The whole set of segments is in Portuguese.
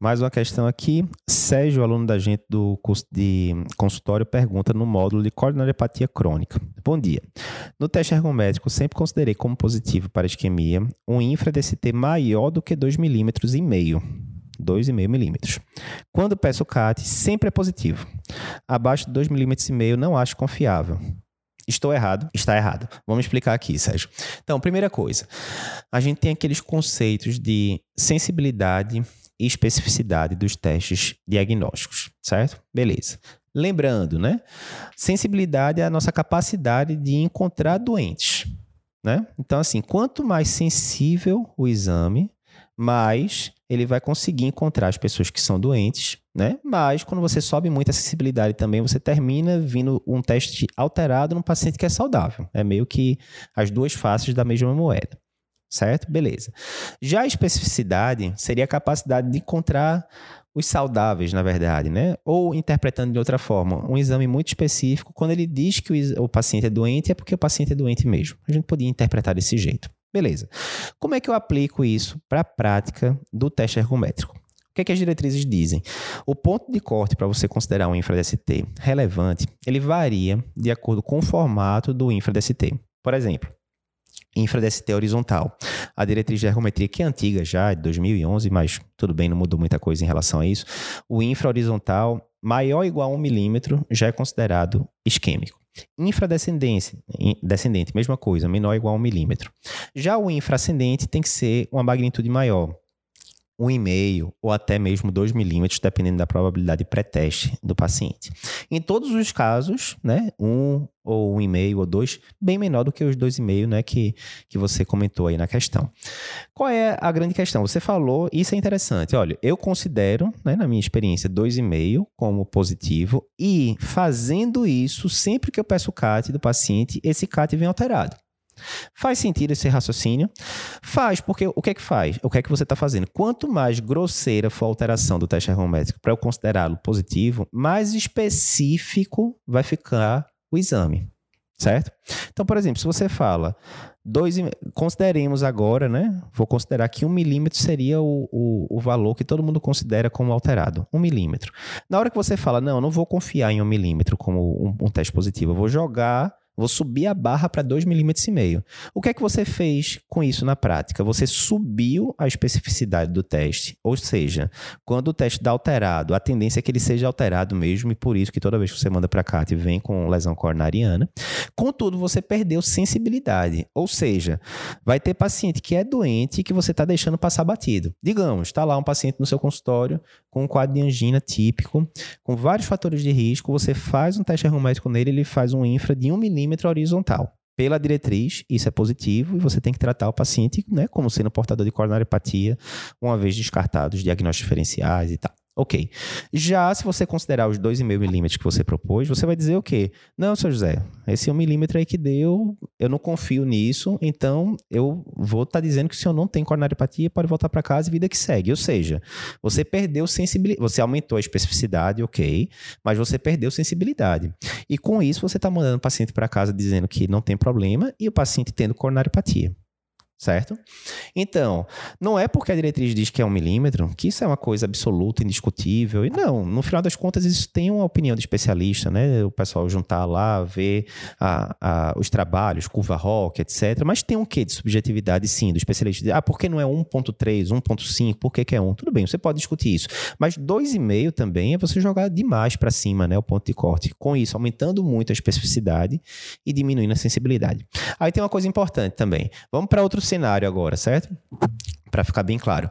Mais uma questão aqui. Sérgio, aluno da gente do curso de consultório, pergunta no módulo de coronariopatia crônica. Bom dia. No teste ergométrico, sempre considerei como positivo para isquemia um infra-DST maior do que 2,5 milímetros e meio. 2,5 milímetros. Quando peço CAT, sempre é positivo. Abaixo de 2,5 milímetros e meio, não acho confiável. Estou errado? Está errado. Vamos explicar aqui, Sérgio. Então, primeira coisa, a gente tem aqueles conceitos de sensibilidade especificidade dos testes diagnósticos, certo? Beleza. Lembrando, né? Sensibilidade é a nossa capacidade de encontrar doentes, né? Então, assim, quanto mais sensível o exame, mais ele vai conseguir encontrar as pessoas que são doentes, né? Mas quando você sobe muito a sensibilidade também, você termina vindo um teste alterado num paciente que é saudável. É meio que as duas faces da mesma moeda certo? Beleza. Já a especificidade seria a capacidade de encontrar os saudáveis, na verdade, né? Ou interpretando de outra forma, um exame muito específico, quando ele diz que o, o paciente é doente, é porque o paciente é doente mesmo. A gente podia interpretar desse jeito. Beleza. Como é que eu aplico isso para a prática do teste ergométrico? O que, é que as diretrizes dizem? O ponto de corte para você considerar um infra-DST relevante, ele varia de acordo com o formato do infra-DST. Por exemplo, infra-DST horizontal. A diretriz de ergometria, que é antiga já, é de 2011, mas tudo bem, não mudou muita coisa em relação a isso. O infra-horizontal maior ou igual a 1 milímetro já é considerado isquêmico. Infradescendente, descendente, mesma coisa, menor ou igual a 1 milímetro. Já o infraascendente tem que ser uma magnitude maior, 1,5 ou até mesmo 2 milímetros, dependendo da probabilidade pré-teste do paciente. Em todos os casos, né, 1 ou 1,5 ou 2, bem menor do que os 2,5 né, que, que você comentou aí na questão. Qual é a grande questão? Você falou, isso é interessante, olha, eu considero, né, na minha experiência, 2,5 como positivo e fazendo isso, sempre que eu peço o CAT do paciente, esse CAT vem alterado. Faz sentido esse raciocínio? Faz, porque o que é que faz? O que é que você está fazendo? Quanto mais grosseira for a alteração do teste ergométrico para eu considerá-lo positivo, mais específico vai ficar o exame, certo? Então, por exemplo, se você fala dois, consideremos agora, né? Vou considerar que um milímetro seria o, o, o, valor que todo mundo considera como alterado. Um milímetro. Na hora que você fala, não, não vou confiar em um milímetro como um, um teste positivo, eu vou jogar Vou subir a barra para 2,5 milímetros. O que é que você fez com isso na prática? Você subiu a especificidade do teste, ou seja, quando o teste dá alterado, a tendência é que ele seja alterado mesmo, e por isso que toda vez que você manda para cá vem com lesão coronariana. Contudo, você perdeu sensibilidade, ou seja, vai ter paciente que é doente e que você está deixando passar batido. Digamos, está lá um paciente no seu consultório com um quadro de angina típico, com vários fatores de risco, você faz um teste ergométrico nele, ele faz um infra de 1 milímetro milímetro horizontal. Pela diretriz, isso é positivo e você tem que tratar o paciente né, como sendo portador de coronariopatia, uma vez descartados diagnósticos diferenciais e tal. Ok. Já se você considerar os 2,5 milímetros que você propôs, você vai dizer o quê? Não, seu José, esse 1 milímetro aí que deu, eu não confio nisso, então eu vou estar tá dizendo que o senhor não tem coronariopatia, pode voltar para casa e vida que segue. Ou seja, você perdeu sensibilidade, você aumentou a especificidade, ok, mas você perdeu sensibilidade. E com isso você está mandando o paciente para casa dizendo que não tem problema e o paciente tendo coronariopatia certo? Então, não é porque a diretriz diz que é um milímetro que isso é uma coisa absoluta, indiscutível. E não, no final das contas, isso tem uma opinião de especialista, né? O pessoal juntar lá, ver a, a, os trabalhos, curva rock, etc. Mas tem um quê de subjetividade, sim, do especialista. Ah, por que não é 1.3, 1.5? Por que, que é 1? Tudo bem, você pode discutir isso. Mas 2,5 também é você jogar demais para cima, né? O ponto de corte. Com isso, aumentando muito a especificidade e diminuindo a sensibilidade. Aí tem uma coisa importante também. Vamos para outro cenário agora, certo? Para ficar bem claro.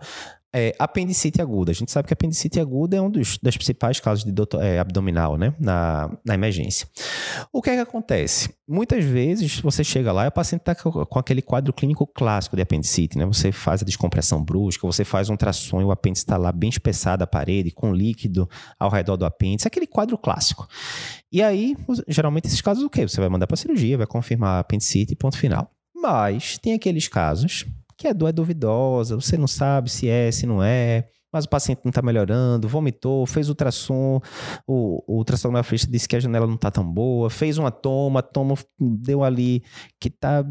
É, apendicite aguda. A gente sabe que apendicite aguda é um dos das principais causas de doutor, é, abdominal, né? Na, na emergência. O que é que acontece? Muitas vezes você chega lá e o paciente está com, aquele quadro clínico clássico de apendicite, né? Você faz a descompressão brusca, você faz um ultrassom e o apêndice está lá bem espessado a parede, com líquido ao redor do apêndice, aquele quadro clássico. E aí, geralmente, esses casos, o quê? Você vai mandar para cirurgia, vai confirmar apendicite e ponto final. Mas tem aqueles casos que a dor é duvidosa, você não sabe se é, se não é, mas o paciente não está melhorando, vomitou, fez ultrassom, o, o ultrassonografista disse que a janela não está tão boa, fez uma toma, a toma deu ali que está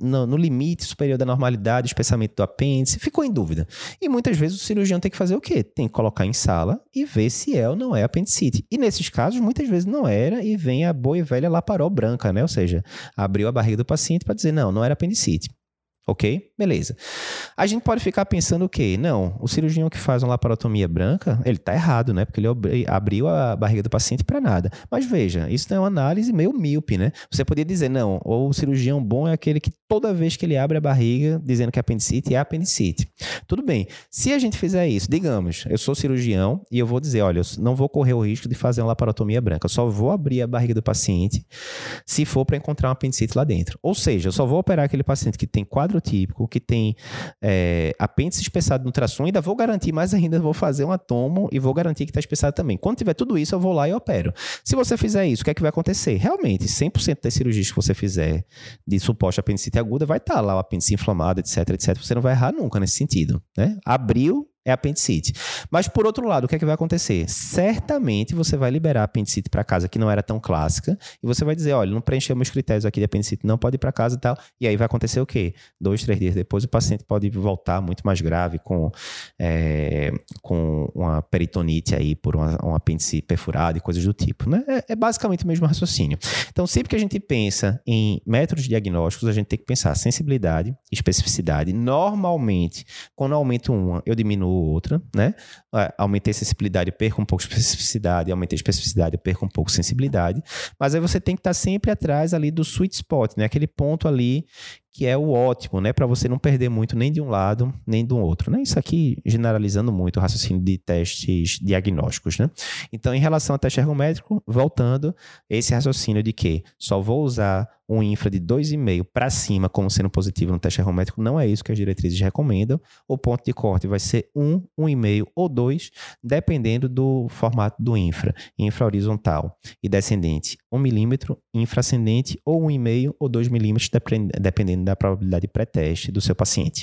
no, no, limite superior da normalidade, espessamento do apêndice, ficou em dúvida. E muitas vezes o cirurgião tem que fazer o quê? Tem que colocar em sala e ver se é ou não é apendicite. E nesses casos, muitas vezes não era e vem a boa e velha laparó branca, né? Ou seja, abriu a barriga do paciente para dizer, não, não era apendicite. Ok? Beleza. A gente pode ficar pensando o quê? Não, o cirurgião que faz uma laparotomia branca, ele está errado, né? Porque ele abriu a barriga do paciente para nada. Mas veja, isso é uma análise meio míope, né? Você poderia dizer, não, o cirurgião bom é aquele que toda vez que ele abre a barriga dizendo que é apendicite, é apendicite. Tudo bem. Se a gente fizer isso, digamos, eu sou cirurgião e eu vou dizer, olha, eu não vou correr o risco de fazer uma laparotomia branca, eu só vou abrir a barriga do paciente se for para encontrar um apendicite lá dentro. Ou seja, eu só vou operar aquele paciente que tem quadro típico, que tem é, apêndice espessado no ultrassom, ainda vou garantir mais ainda, vou fazer um atomo e vou garantir que está espessado também. Quando tiver tudo isso, eu vou lá e opero. Se você fizer isso, o que é que vai acontecer? Realmente, 100% das cirurgias que você fizer de suposta apendicite aguda, vai estar tá lá o apêndice inflamado, etc, etc. Você não vai errar nunca nesse sentido. Né? Abriu, é apendicite. Mas por outro lado, o que é que vai acontecer? Certamente você vai liberar apendicite para casa que não era tão clássica e você vai dizer, olha, não preencheu meus critérios aqui de apendicite, não pode ir para casa e tal. E aí vai acontecer o quê? Dois, três dias depois o paciente pode voltar muito mais grave com, é, com uma peritonite aí por uma, uma apendicite perfurada e coisas do tipo. Né? É, é basicamente o mesmo raciocínio. Então, sempre que a gente pensa em métodos diagnósticos, a gente tem que pensar sensibilidade, especificidade. Normalmente, quando aumento uma, eu diminuo outra, né? É, aumentei a sensibilidade, perco um pouco de especificidade, aumentei a especificidade, perco um pouco de sensibilidade. Mas aí você tem que estar sempre atrás ali do sweet spot, né? Aquele ponto ali que é o ótimo, né, para você não perder muito nem de um lado nem do outro, né? Isso aqui generalizando muito o raciocínio de testes diagnósticos, né? Então, em relação ao teste ergométrico, voltando esse raciocínio de que só vou usar um infra de 2,5 para cima como sendo positivo no teste ergométrico, não é isso que as diretrizes recomendam. O ponto de corte vai ser 1, 1,5 ou 2, dependendo do formato do infra. Infra horizontal e descendente, 1 milímetro, infra ascendente ou 1,5 ou 2 milímetros, dependendo da probabilidade pré-teste do seu paciente.